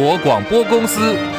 国广播公司。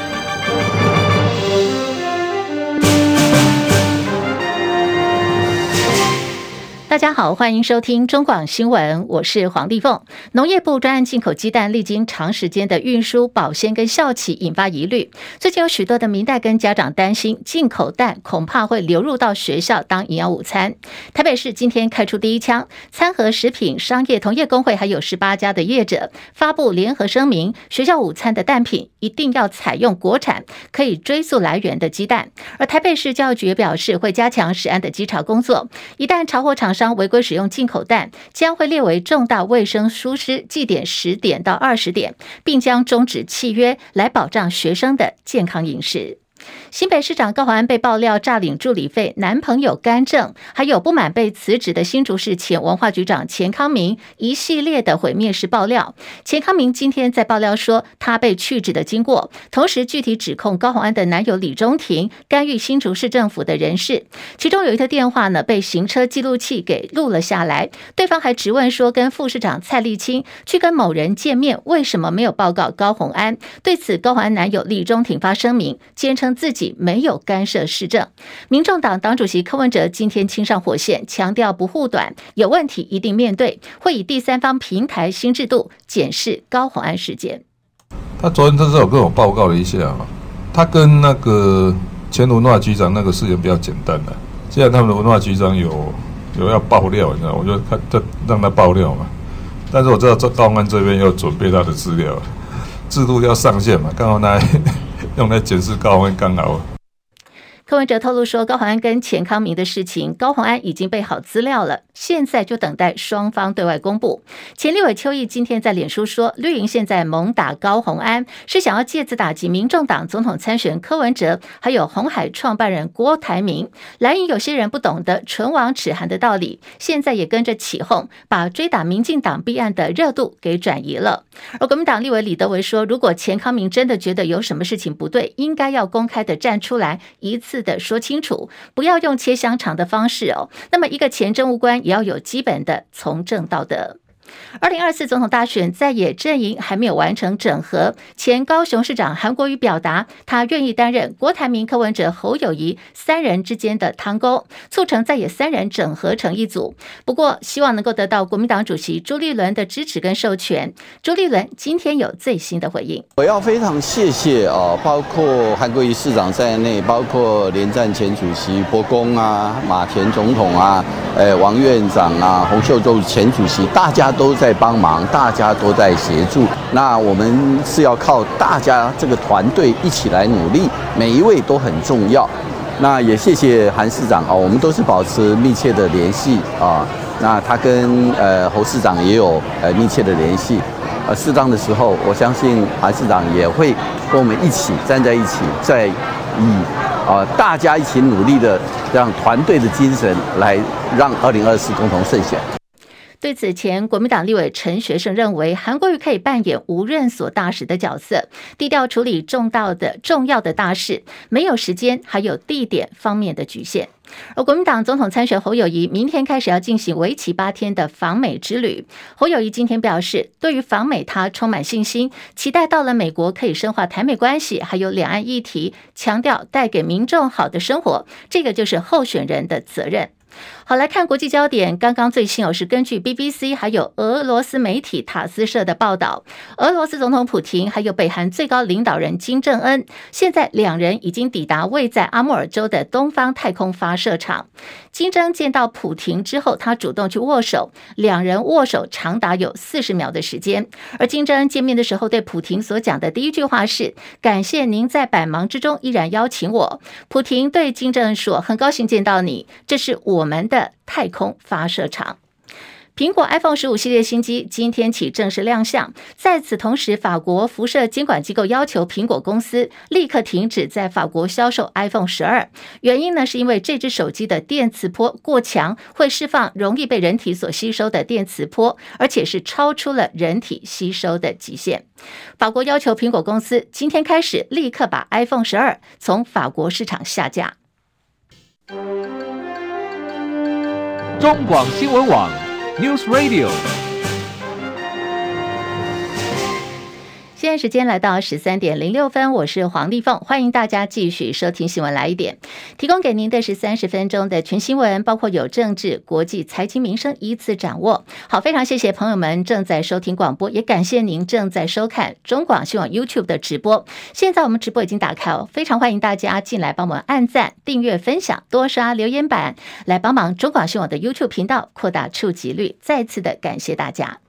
家好，欢迎收听中广新闻，我是黄丽凤。农业部专案进口鸡蛋，历经长时间的运输、保鲜跟效期，引发疑虑。最近有许多的民代跟家长担心，进口蛋恐怕会流入到学校当营养午餐。台北市今天开出第一枪，餐盒食品商业同业工会还有十八家的业者发布联合声明，学校午餐的蛋品一定要采用国产、可以追溯来源的鸡蛋。而台北市教育局表示，会加强食安的稽查工作，一旦查获厂商。违规使用进口蛋，将会列为重大卫生疏失，记点十点到二十点，并将终止契约，来保障学生的健康饮食。新北市长高虹安被爆料诈领助理费，男朋友干政，还有不满被辞职的新竹市前文化局长钱康明一系列的毁灭式爆料。钱康明今天在爆料说他被去职的经过，同时具体指控高虹安的男友李中庭干预新竹市政府的人事，其中有一个电话呢被行车记录器给录了下来，对方还质问说跟副市长蔡丽青去跟某人见面，为什么没有报告高虹安？对此，高虹安男友李中庭发声明，坚称自己。没有干涉市政，民众党党主席柯文哲今天亲上火线，强调不护短，有问题一定面对，会以第三方平台新制度检视高红安事件。他昨天他是有跟我报告了一下嘛，他跟那个前文化局长那个事情比较简单的，既然他们的文化局长有有要爆料，你知道，我就他就让他爆料嘛。但是我知道这高安这边要准备他的资料，制度要上线嘛，刚好那。用来检视高虹安刚好。柯文哲透露说，高虹安跟钱康明的事情，高虹安已经备好资料了，现在就等待双方对外公布。前立委邱毅今天在脸书说，绿营现在猛打高虹安，是想要借此打击民众党总统参选柯文哲，还有红海创办人郭台铭。蓝营有些人不懂得唇亡齿寒的道理，现在也跟着起哄，把追打民进党弊案的热度给转移了。而国民党立委李德维说，如果钱康明真的觉得有什么事情不对，应该要公开的站出来一次。的说清楚，不要用切香肠的方式哦。那么，一个前政务官也要有基本的从政道德。二零二四总统大选在野阵营还没有完成整合，前高雄市长韩国瑜表达他愿意担任郭台铭、柯文哲、侯友谊三人之间的汤沟，促成在野三人整合成一组。不过，希望能够得到国民党主席朱立伦的支持跟授权。朱立伦今天有最新的回应，我要非常谢谢啊，包括韩国瑜市长在内，包括连战前主席伯公啊、马田总统啊、诶王院长啊、洪秀柱前主席，大家。都在帮忙，大家都在协助。那我们是要靠大家这个团队一起来努力，每一位都很重要。那也谢谢韩市长啊，我们都是保持密切的联系啊。那他跟呃侯市长也有呃密切的联系。呃，适当的时候，我相信韩市长也会跟我们一起站在一起，在以啊大家一起努力的这样团队的精神，来让二零二四共同胜选。对此前，国民党立委陈学圣认为，韩国瑜可以扮演无任所大使的角色，低调处理重大的重要的大事，没有时间还有地点方面的局限。而国民党总统参选侯友谊明天开始要进行为期八天的访美之旅。侯友谊今天表示，对于访美他充满信心，期待到了美国可以深化台美关系，还有两岸议题，强调带给民众好的生活，这个就是候选人的责任。好，来看国际焦点。刚刚最新哦，是根据 BBC 还有俄罗斯媒体塔斯社的报道，俄罗斯总统普廷还有北韩最高领导人金正恩，现在两人已经抵达位在阿穆尔州的东方太空发射场。金正恩见到普亭之后，他主动去握手，两人握手长达有四十秒的时间。而金正恩见面的时候，对普亭所讲的第一句话是：“感谢您在百忙之中依然邀请我。”普亭对金正恩说：“很高兴见到你，这是我们的。”太空发射场，苹果 iPhone 十五系列新机今天起正式亮相。在此同时，法国辐射监管机构要求苹果公司立刻停止在法国销售 iPhone 十二。原因呢，是因为这只手机的电磁波过强，会释放容易被人体所吸收的电磁波，而且是超出了人体吸收的极限。法国要求苹果公司今天开始立刻把 iPhone 十二从法国市场下架。中广新闻网，News Radio。现在时间来到十三点零六分，我是黄丽凤，欢迎大家继续收听新闻来一点，提供给您的是三十分钟的全新闻，包括有政治、国际、财经、民生依次掌握。好，非常谢谢朋友们正在收听广播，也感谢您正在收看中广新闻 YouTube 的直播。现在我们直播已经打开哦，非常欢迎大家进来帮我们按赞、订阅、分享、多刷留言板，来帮忙中广新闻的 YouTube 频道扩大触及率。再次的感谢大家。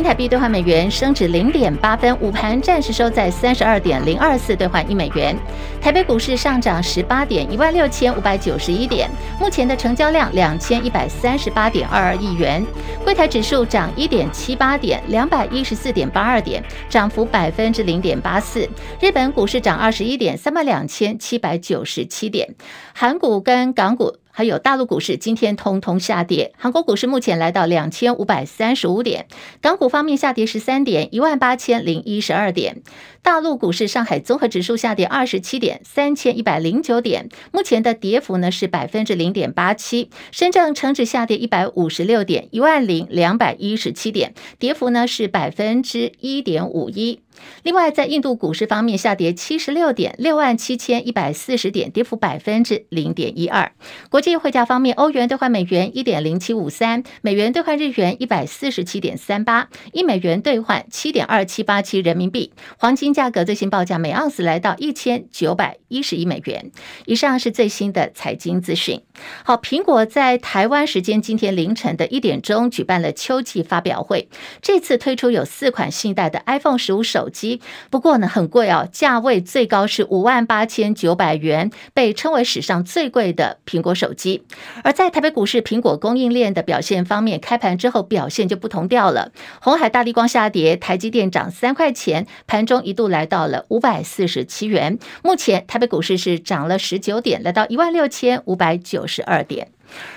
新台币兑换美元升值零点八分，午盘暂时收在三十二点零二四兑换一美元。台北股市上涨十八点，一万六千五百九十一点，目前的成交量两千一百三十八点二二亿元。柜台指数涨一点七八点，两百一十四点八二点，涨幅百分之零点八四。日本股市涨二十一点，三万两千七百九十七点。韩股跟港股。还有大陆股市今天通通下跌，韩国股市目前来到两千五百三十五点，港股方面下跌十三点，一万八千零一十二点。大陆股市上海综合指数下跌二十七点，三千一百零九点，目前的跌幅呢是百分之零点八七。深圳成指下跌一百五十六点，一万零两百一十七点，跌幅呢是百分之一点五一。另外，在印度股市方面下跌七十六点，六万七千一百四十点，跌幅百分之零点一二。国际汇价方面，欧元兑换美元一点零七五三，美元兑换日元一百四十七点三八，一美元兑换七点二七八七人民币。黄金价格最新报价每盎司来到一千九百一十一美元。以上是最新的财经资讯。好，苹果在台湾时间今天凌晨的一点钟举办了秋季发表会，这次推出有四款新一代的 iPhone 十五手机，不过呢很贵哦，价位最高是五万八千九百元，被称为史上最贵的苹果手机。而在台北股市苹果供应链的表现方面，开盘之后表现就不同调了，红海大立光下跌，台积电涨三块钱，盘中一度来到了五百四十七元。目前台北股市是涨了十九点，来到一万六千五百九十二点。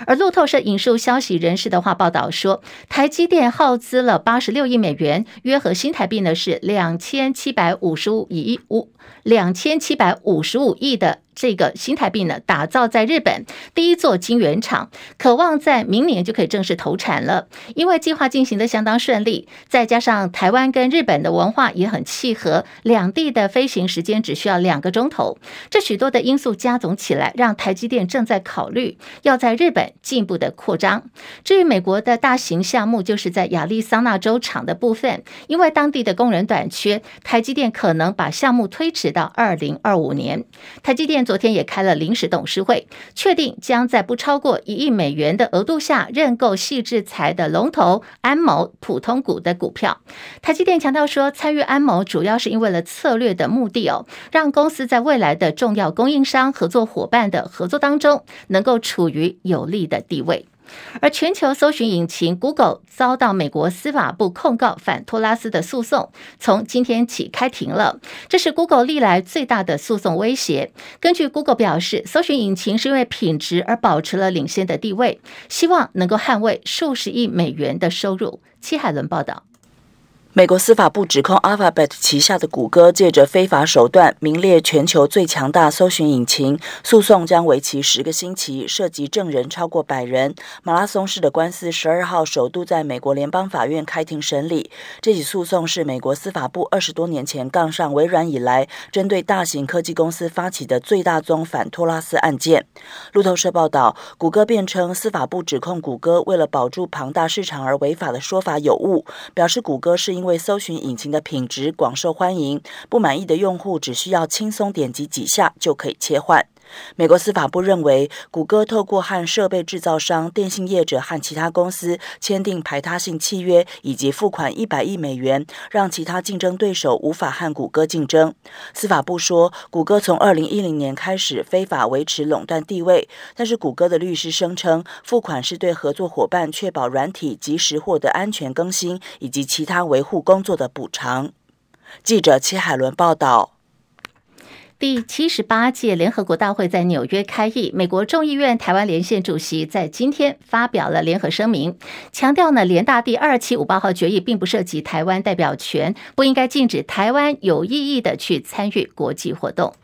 而路透社引述消息人士的话报道说，台积电耗资了八十六亿美元，约合新台币呢是两千七百五十五亿五两千七百五十五亿的。这个新台币呢，打造在日本第一座晶圆厂，可望在明年就可以正式投产了。因为计划进行的相当顺利，再加上台湾跟日本的文化也很契合，两地的飞行时间只需要两个钟头。这许多的因素加总起来，让台积电正在考虑要在日本进一步的扩张。至于美国的大型项目，就是在亚利桑那州厂的部分，因为当地的工人短缺，台积电可能把项目推迟到二零二五年。台积电。昨天也开了临时董事会，确定将在不超过一亿美元的额度下认购细制裁的龙头安谋普通股的股票。台积电强调说，参与安谋主要是因为了策略的目的哦，让公司在未来的重要供应商、合作伙伴的合作当中，能够处于有利的地位。而全球搜寻引擎 Google 遭到美国司法部控告反托拉斯的诉讼，从今天起开庭了。这是 Google 历来最大的诉讼威胁。根据 Google 表示，搜寻引擎是因为品质而保持了领先的地位，希望能够捍卫数十亿美元的收入。戚海伦报道。美国司法部指控 Alphabet 旗下的谷歌借着非法手段名列全球最强大搜寻引擎，诉讼将为期十个星期，涉及证人超过百人。马拉松式的官司十二号首度在美国联邦法院开庭审理。这起诉讼是美国司法部二十多年前杠上微软以来，针对大型科技公司发起的最大宗反托拉斯案件。路透社报道，谷歌辩称司法部指控谷歌为了保住庞大市场而违法的说法有误，表示谷歌是因因为搜寻引擎的品质广受欢迎，不满意的用户只需要轻松点击几下就可以切换。美国司法部认为，谷歌透过和设备制造商、电信业者和其他公司签订排他性契约，以及付款一百亿美元，让其他竞争对手无法和谷歌竞争。司法部说，谷歌从二零一零年开始非法维持垄断地位，但是谷歌的律师声称，付款是对合作伙伴确保软体及时获得安全更新以及其他维护工作的补偿。记者戚海伦报道。第七十八届联合国大会在纽约开议，美国众议院台湾连线主席在今天发表了联合声明，强调呢，联大第二七五八号决议并不涉及台湾代表权，不应该禁止台湾有意义的去参与国际活动。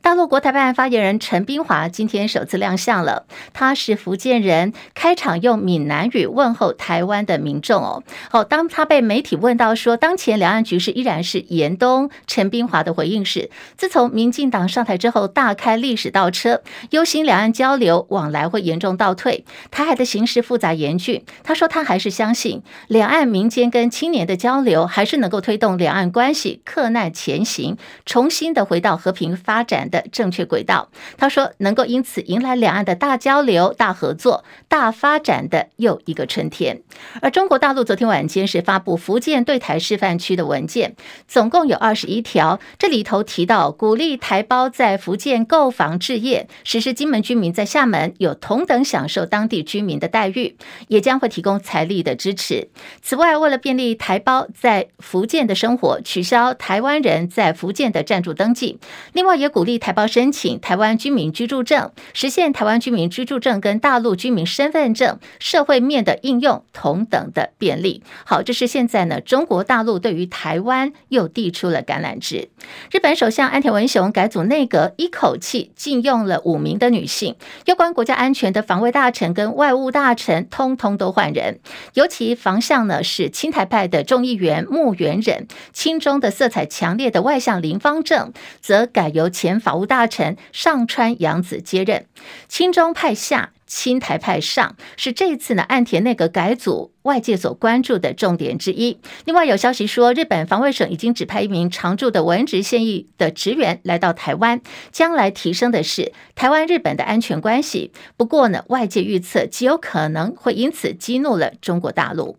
大陆国台办发言人陈斌华今天首次亮相了，他是福建人，开场用闽南语问候台湾的民众哦。好，当他被媒体问到说当前两岸局势依然是严冬，陈斌华的回应是：自从民进党上台之后，大开历史倒车，忧心两岸交流往来会严重倒退，台海的形势复杂严峻。他说他还是相信两岸民间跟青年的交流，还是能够推动两岸关系克难前行，重新的回到和平发展的正确轨道，他说能够因此迎来两岸的大交流、大合作、大发展的又一个春天。而中国大陆昨天晚间是发布福建对台示范区的文件，总共有二十一条，这里头提到鼓励台胞在福建购房置业，实施金门居民在厦门有同等享受当地居民的待遇，也将会提供财力的支持。此外，为了便利台胞在福建的生活，取消台湾人在福建的暂住登记，另外也鼓励。台胞申请台湾居民居住证，实现台湾居民居住证跟大陆居民身份证社会面的应用同等的便利。好，这是现在呢，中国大陆对于台湾又递出了橄榄枝。日本首相安田文雄改组内阁，一口气禁用了五名的女性，有关国家安全的防卫大臣跟外务大臣通通都换人。尤其防相呢是亲台派的众议员木原稔，亲中的色彩强烈的外相林芳正则改由前。法务大臣上川阳子接任，亲中派下，亲台派上，是这次呢岸田内阁改组外界所关注的重点之一。另外有消息说，日本防卫省已经指派一名常驻的文职现役的职员来到台湾，将来提升的是台湾日本的安全关系。不过呢，外界预测极有可能会因此激怒了中国大陆。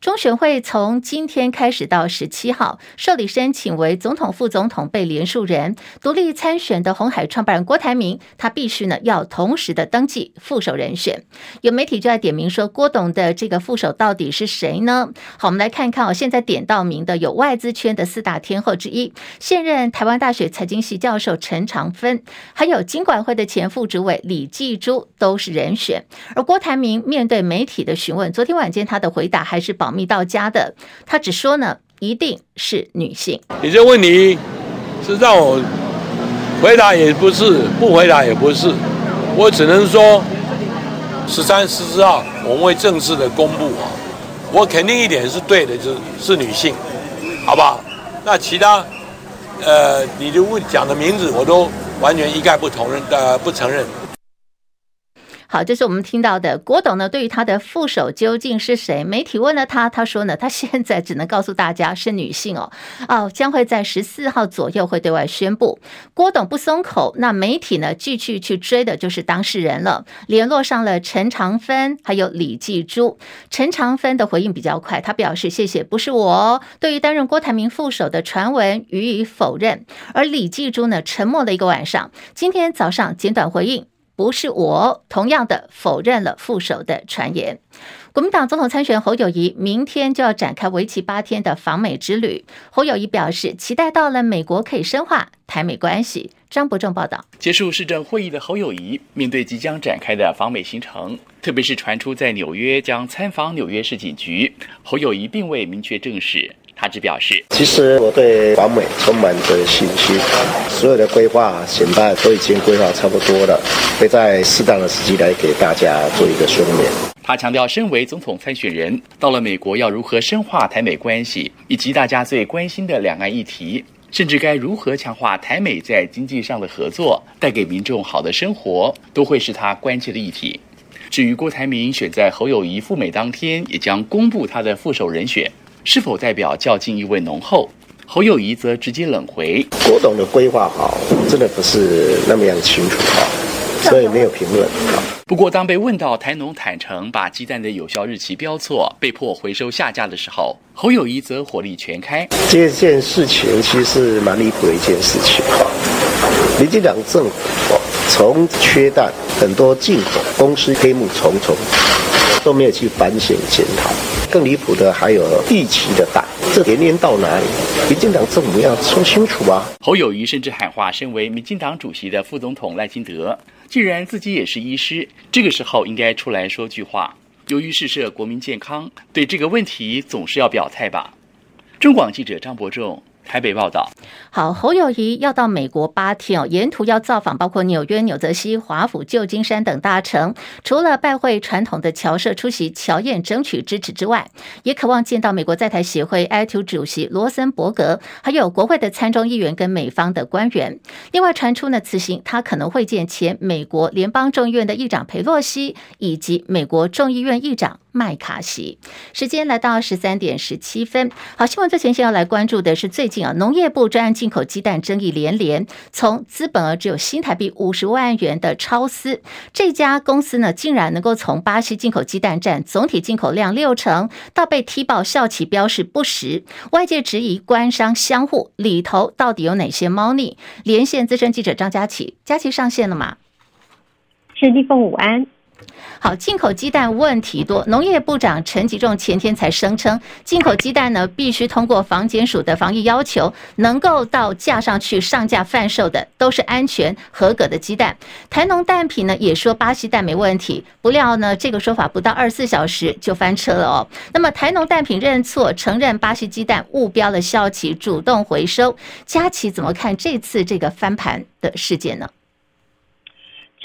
中选会从今天开始到十七号受理申请为总统、副总统被连署人独立参选的红海创办人郭台铭，他必须呢要同时的登记副手人选。有媒体就在点名说，郭董的这个副手到底是谁呢？好，我们来看看哦，现在点到名的有外资圈的四大天后之一，现任台湾大学财经系教授陈长芬，还有金管会的前副主委李继珠都是人选。而郭台铭面对媒体的询问，昨天晚间他的回答还是保保密到家的，他只说呢，一定是女性。你这问题是让我回答也不是，不回答也不是，我只能说十三、十四号我们会正式的公布啊。我肯定一点是对的，就是是女性，好不好？那其他呃，你就问讲的名字，我都完全一概不同认呃不承认。好，这是我们听到的郭董呢。对于他的副手究竟是谁？媒体问了他，他说呢，他现在只能告诉大家是女性哦。哦，将会在十四号左右会对外宣布。郭董不松口，那媒体呢继续去追的就是当事人了。联络上了陈长芬，还有李继珠。陈长芬的回应比较快，他表示谢谢，不是我哦。对于担任郭台铭副手的传闻予以否认。而李继珠呢，沉默了一个晚上，今天早上简短回应。不是我，同样的否认了副手的传言。国民党总统参选侯友谊明天就要展开为期八天的访美之旅。侯友谊表示，期待到了美国可以深化台美关系。张伯仲报道。结束市政会议的侯友谊，面对即将展开的访美行程，特别是传出在纽约将参访纽约市警局，侯友宜并未明确证实。他只表示，其实我对完美充满着信心，所有的规划现在都已经规划差不多了，会在适当的时机来给大家做一个说明。他强调，身为总统参选人，到了美国要如何深化台美关系，以及大家最关心的两岸议题，甚至该如何强化台美在经济上的合作，带给民众好的生活，都会是他关切的议题。至于郭台铭选在侯友谊赴美当天，也将公布他的副手人选。是否代表较劲意味浓厚？侯友谊则直接冷回：郭董的规划好，真的不是那么样清楚啊，所以没有评论。不过，当被问到台农坦诚把鸡蛋的有效日期标错，被迫回收下架的时候，侯友谊则火力全开：这件事情其实是蛮离谱的一件事情啊！民进党政府从缺蛋，很多进口公司黑幕重重。都没有去反省检讨，更离谱的还有预期的蛋，这连连到哪里？民进党政府要说清楚啊！侯友宜甚至喊话，身为民进党主席的副总统赖清德，既然自己也是医师，这个时候应该出来说句话。由于事涉国民健康，对这个问题总是要表态吧？中广记者张伯仲台北报道。好，侯友宜要到美国八天哦，沿途要造访包括纽约、纽泽西、华府、旧金山等大城。除了拜会传统的侨社出席侨宴，争取支持之外，也渴望见到美国在台协会 ITU 主席罗森伯格，还有国会的参众议员跟美方的官员。另外传出呢，此行他可能会见前美国联邦众议院的议长佩洛西，以及美国众议院议长。麦卡锡，时间来到十三点十七分。好，新闻最前线要来关注的是最近啊，农业部专案进口鸡蛋争议连连。从资本额只有新台币五十万元的超丝这家公司呢，竟然能够从巴西进口鸡蛋占总体进口量六成，到被踢爆效期标示不实，外界质疑官商相护里头到底有哪些猫腻？连线资深记者张佳琪，佳琪上线了吗？是立凤午安。好，进口鸡蛋问题多。农业部长陈吉仲前天才声称，进口鸡蛋呢必须通过防检署的防疫要求，能够到架上去上架贩售的都是安全合格的鸡蛋。台农蛋品呢也说巴西蛋没问题，不料呢这个说法不到二十四小时就翻车了哦。那么台农蛋品认错，承认巴西鸡蛋误标了效期，主动回收。佳琪怎么看这次这个翻盘的事件呢？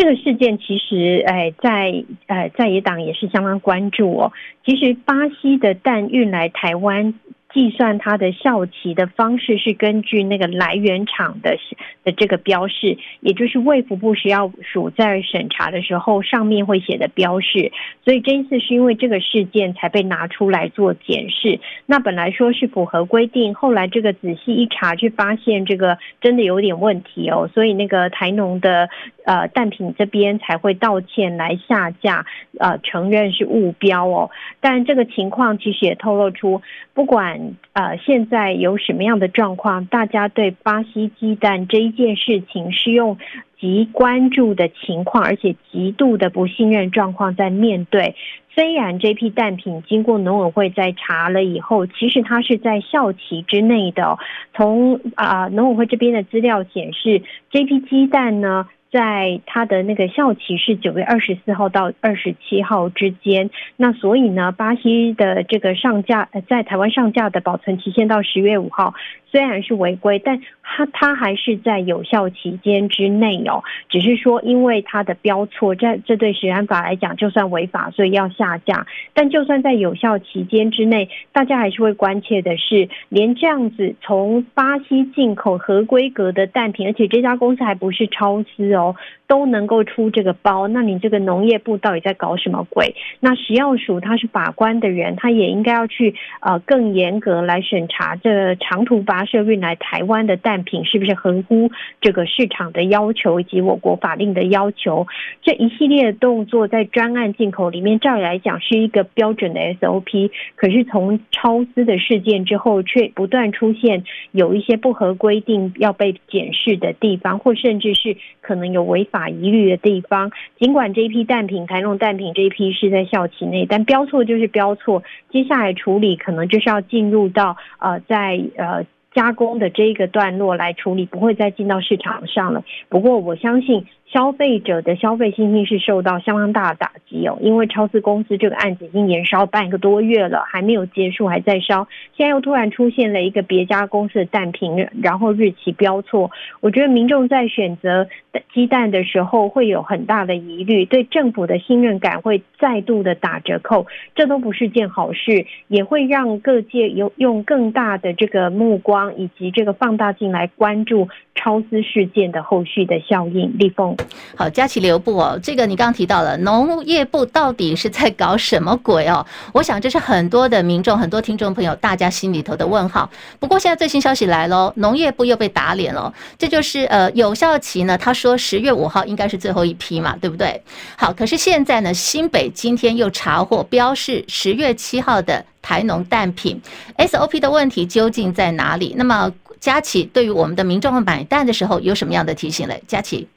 这个事件其实，哎，在呃在野党也是相当关注哦。其实巴西的蛋运来台湾。计算它的效期的方式是根据那个来源厂的的这个标示，也就是卫福部食药署在审查的时候上面会写的标示。所以这一次是因为这个事件才被拿出来做检视。那本来说是符合规定，后来这个仔细一查，却发现这个真的有点问题哦。所以那个台农的呃蛋品这边才会道歉来下架，呃承认是误标哦。但这个情况其实也透露出，不管。呃，现在有什么样的状况？大家对巴西鸡蛋这一件事情是用极关注的情况，而且极度的不信任状况在面对。虽然这批蛋品经过农委会在查了以后，其实它是在效期之内的。从啊农委会这边的资料显示，这批鸡蛋呢。在它的那个效期是九月二十四号到二十七号之间，那所以呢，巴西的这个上架在台湾上架的保存期限到十月五号。虽然是违规，但它它还是在有效期间之内哦。只是说，因为它的标错，这这对食安法来讲就算违法，所以要下架。但就算在有效期间之内，大家还是会关切的是，连这样子从巴西进口合规格的蛋品，而且这家公司还不是超丝哦。都能够出这个包，那你这个农业部到底在搞什么鬼？那食药署他是把关的人，他也应该要去呃更严格来审查这长途跋涉运来台湾的蛋品是不是合乎这个市场的要求以及我国法令的要求。这一系列动作在专案进口里面，照理来讲是一个标准的 SOP，可是从超资的事件之后，却不断出现有一些不合规定要被检视的地方，或甚至是可能有违法。啊疑虑的地方，尽管这一批蛋品，台农蛋品这一批是在校期内，但标错就是标错，接下来处理可能就是要进入到呃，在呃加工的这个段落来处理，不会再进到市场上了。不过我相信。消费者的消费信心是受到相当大的打击哦，因为超丝公司这个案子已经延烧半个多月了，还没有结束，还在烧。现在又突然出现了一个别家公司的蛋品，然后日期标错，我觉得民众在选择鸡蛋的时候会有很大的疑虑，对政府的信任感会再度的打折扣，这都不是件好事，也会让各界有用更大的这个目光以及这个放大镜来关注超丝事件的后续的效应。立凤。好，佳琪留步哦。这个你刚刚提到了农业部到底是在搞什么鬼哦？我想这是很多的民众、很多听众朋友大家心里头的问号。不过现在最新消息来喽，农业部又被打脸了。这就是呃有效期呢，他说十月五号应该是最后一批嘛，对不对？好，可是现在呢，新北今天又查获标示十月七号的台农蛋品，SOP 的问题究竟在哪里？那么佳琪对于我们的民众们买蛋的时候有什么样的提醒嘞？佳琪。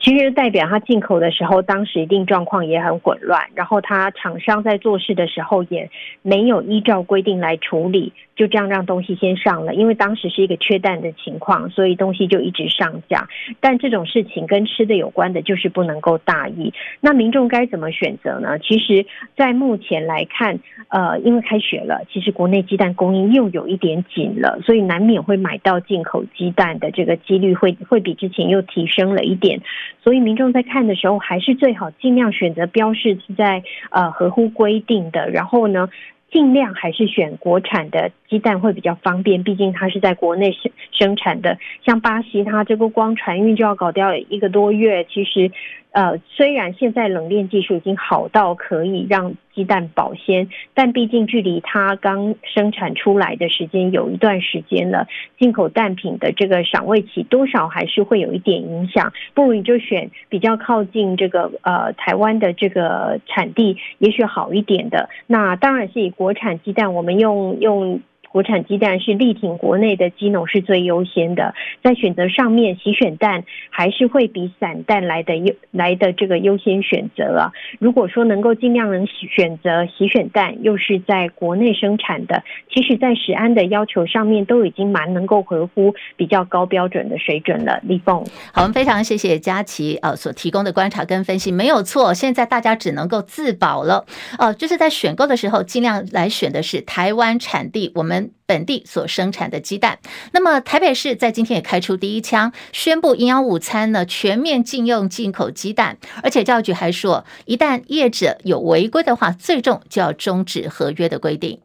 其实代表他进口的时候，当时一定状况也很混乱，然后他厂商在做事的时候也没有依照规定来处理。就这样让东西先上了，因为当时是一个缺蛋的情况，所以东西就一直上架。但这种事情跟吃的有关的，就是不能够大意。那民众该怎么选择呢？其实，在目前来看，呃，因为开学了，其实国内鸡蛋供应又有一点紧了，所以难免会买到进口鸡蛋的这个几率会会比之前又提升了一点。所以民众在看的时候，还是最好尽量选择标示是在呃合乎规定的，然后呢，尽量还是选国产的鸡蛋会比较方便，毕竟它是在国内生生产的。像巴西，它这个光船运就要搞掉一个多月，其实。呃，虽然现在冷链技术已经好到可以让鸡蛋保鲜，但毕竟距离它刚生产出来的时间有一段时间了，进口蛋品的这个赏味期多少还是会有一点影响。不如你就选比较靠近这个呃台湾的这个产地，也许好一点的。那当然是以国产鸡蛋，我们用用。国产鸡蛋是力挺国内的鸡农是最优先的，在选择上面，洗选蛋还是会比散蛋来的优来的这个优先选择啊。如果说能够尽量能选择洗选蛋，又是在国内生产的，其实在食安的要求上面都已经蛮能够合乎比较高标准的水准了。立凤，好，我们非常谢谢佳琪呃所提供的观察跟分析，没有错。现在大家只能够自保了哦，就是在选购的时候尽量来选的是台湾产地，我们。本地所生产的鸡蛋，那么台北市在今天也开出第一枪，宣布营养午餐呢全面禁用进口鸡蛋，而且教育局还说，一旦业者有违规的话，最终就要终止合约的规定。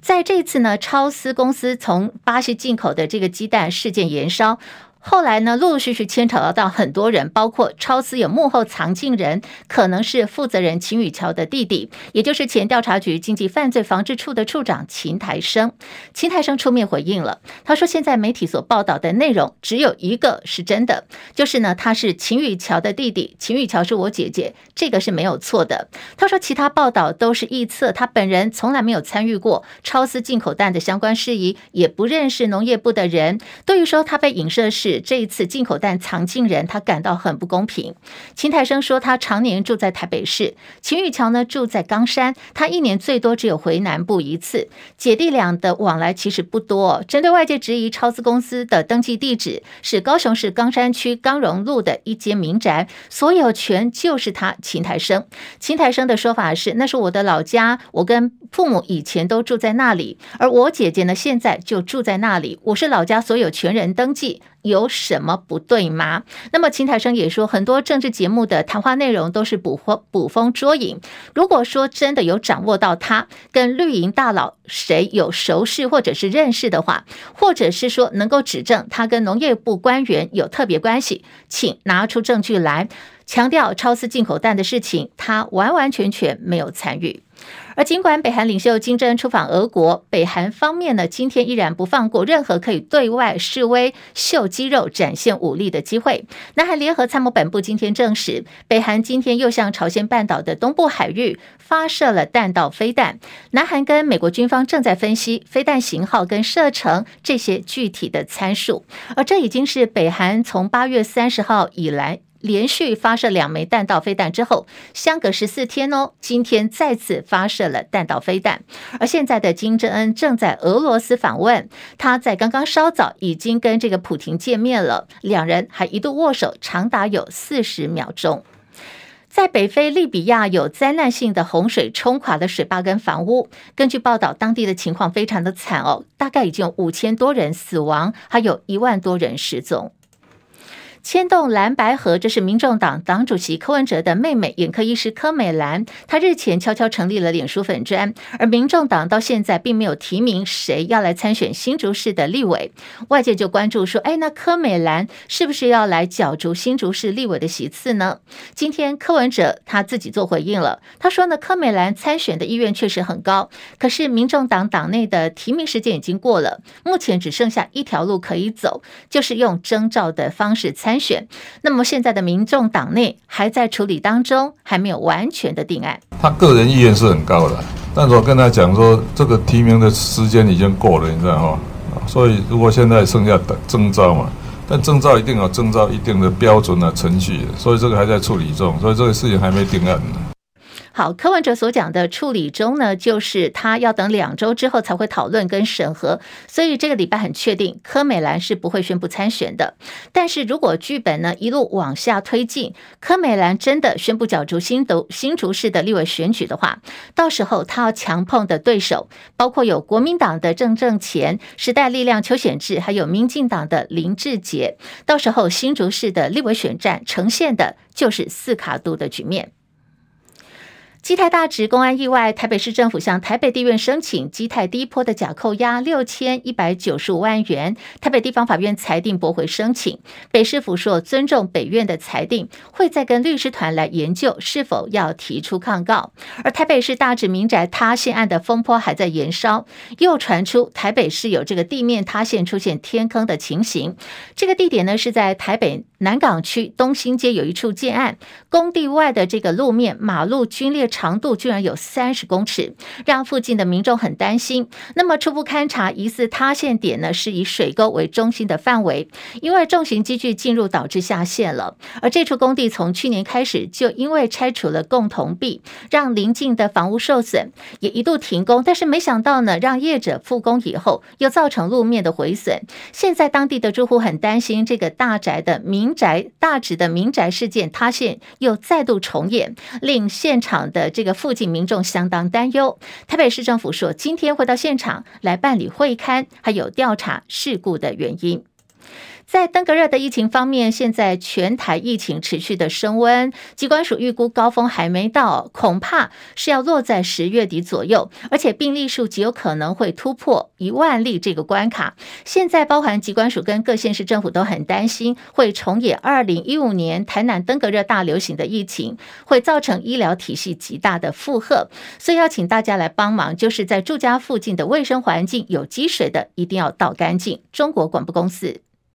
在这次呢，超思公司从巴西进口的这个鸡蛋事件延烧。后来呢，陆陆续续牵扯到很多人，包括超丝有幕后藏镜人，可能是负责人秦宇桥的弟弟，也就是前调查局经济犯罪防治处的处长秦台生。秦台生出面回应了，他说：“现在媒体所报道的内容只有一个是真的，就是呢，他是秦宇桥的弟弟，秦宇桥是我姐姐，这个是没有错的。”他说：“其他报道都是臆测，他本人从来没有参与过超丝进口蛋的相关事宜，也不认识农业部的人。对于说他被影射是。”这一次进口蛋藏进人，他感到很不公平。秦台生说，他常年住在台北市，秦玉桥呢住在冈山，他一年最多只有回南部一次，姐弟俩的往来其实不多。针对外界质疑，超资公司的登记地址是高雄市冈山区冈荣路的一间民宅，所有权就是他秦台生。秦台生的说法是，那是我的老家，我跟父母以前都住在那里，而我姐姐呢现在就住在那里，我是老家所有权人登记。有什么不对吗？那么秦台生也说，很多政治节目的谈话内容都是捕风捕风捉影。如果说真的有掌握到他跟绿营大佬谁有熟识或者是认识的话，或者是说能够指证他跟农业部官员有特别关系，请拿出证据来，强调超丝进口蛋的事情，他完完全全没有参与。而尽管北韩领袖金正恩出访俄国，北韩方面呢，今天依然不放过任何可以对外示威、秀肌肉、展现武力的机会。南韩联合参谋本部今天证实，北韩今天又向朝鲜半岛的东部海域发射了弹道飞弹。南韩跟美国军方正在分析飞弹型号跟射程这些具体的参数，而这已经是北韩从八月三十号以来。连续发射两枚弹道飞弹之后，相隔十四天哦，今天再次发射了弹道飞弹。而现在的金正恩正在俄罗斯访问，他在刚刚稍早已经跟这个普亭见面了，两人还一度握手，长达有四十秒钟。在北非利比亚有灾难性的洪水冲垮了水坝跟房屋，根据报道，当地的情况非常的惨哦，大概已经有五千多人死亡，还有一万多人失踪。牵动蓝白河，这是民众党党主席柯文哲的妹妹，眼科医师柯美兰。她日前悄悄成立了脸书粉专，而民众党到现在并没有提名谁要来参选新竹市的立委。外界就关注说：“哎，那柯美兰是不是要来角逐新竹市立委的席次呢？”今天柯文哲他自己做回应了，他说：“呢，柯美兰参选的意愿确实很高，可是民众党党内的提名时间已经过了，目前只剩下一条路可以走，就是用征召的方式参。”选，那么现在的民众党内还在处理当中，还没有完全的定案。他个人意愿是很高的，但是我跟他讲说，这个提名的时间已经过了，你知道吗？所以如果现在剩下征召嘛，但征召一定有征召一定的标准的程序，所以这个还在处理中，所以这个事情还没定案呢。好，柯文哲所讲的处理中呢，就是他要等两周之后才会讨论跟审核，所以这个礼拜很确定柯美兰是不会宣布参选的。但是如果剧本呢一路往下推进，柯美兰真的宣布角逐新竹新竹市的立委选举的话，到时候他要强碰的对手，包括有国民党的郑正前、时代力量邱显智，还有民进党的林志杰。到时候新竹市的立委选战呈现的就是四卡都的局面。基泰大直公安意外，台北市政府向台北地院申请基泰第一波的假扣押六千一百九十五万元，台北地方法院裁定驳回申请。北市府说尊重北院的裁定，会再跟律师团来研究是否要提出抗告。而台北市大直民宅塌陷案的风波还在延烧，又传出台北市有这个地面塌陷出现天坑的情形。这个地点呢是在台北南港区东兴街有一处建案工地外的这个路面马路龟裂。长度居然有三十公尺，让附近的民众很担心。那么初步勘查，疑似塌陷点呢是以水沟为中心的范围，因为重型机具进入导致下陷了。而这处工地从去年开始就因为拆除了共同壁，让邻近的房屋受损，也一度停工。但是没想到呢，让业者复工以后又造成路面的毁损。现在当地的住户很担心，这个大宅的民宅大址的民宅事件塌陷又再度重演，令现场的。的这个附近民众相当担忧。台北市政府说，今天会到现场来办理会刊，还有调查事故的原因。在登革热的疫情方面，现在全台疫情持续的升温，机关署预估高峰还没到，恐怕是要落在十月底左右，而且病例数极有可能会突破一万例这个关卡。现在包含机关署跟各县市政府都很担心，会重演二零一五年台南登革热大流行的疫情，会造成医疗体系极大的负荷，所以要请大家来帮忙，就是在住家附近的卫生环境有积水的，一定要倒干净。中国广播公司。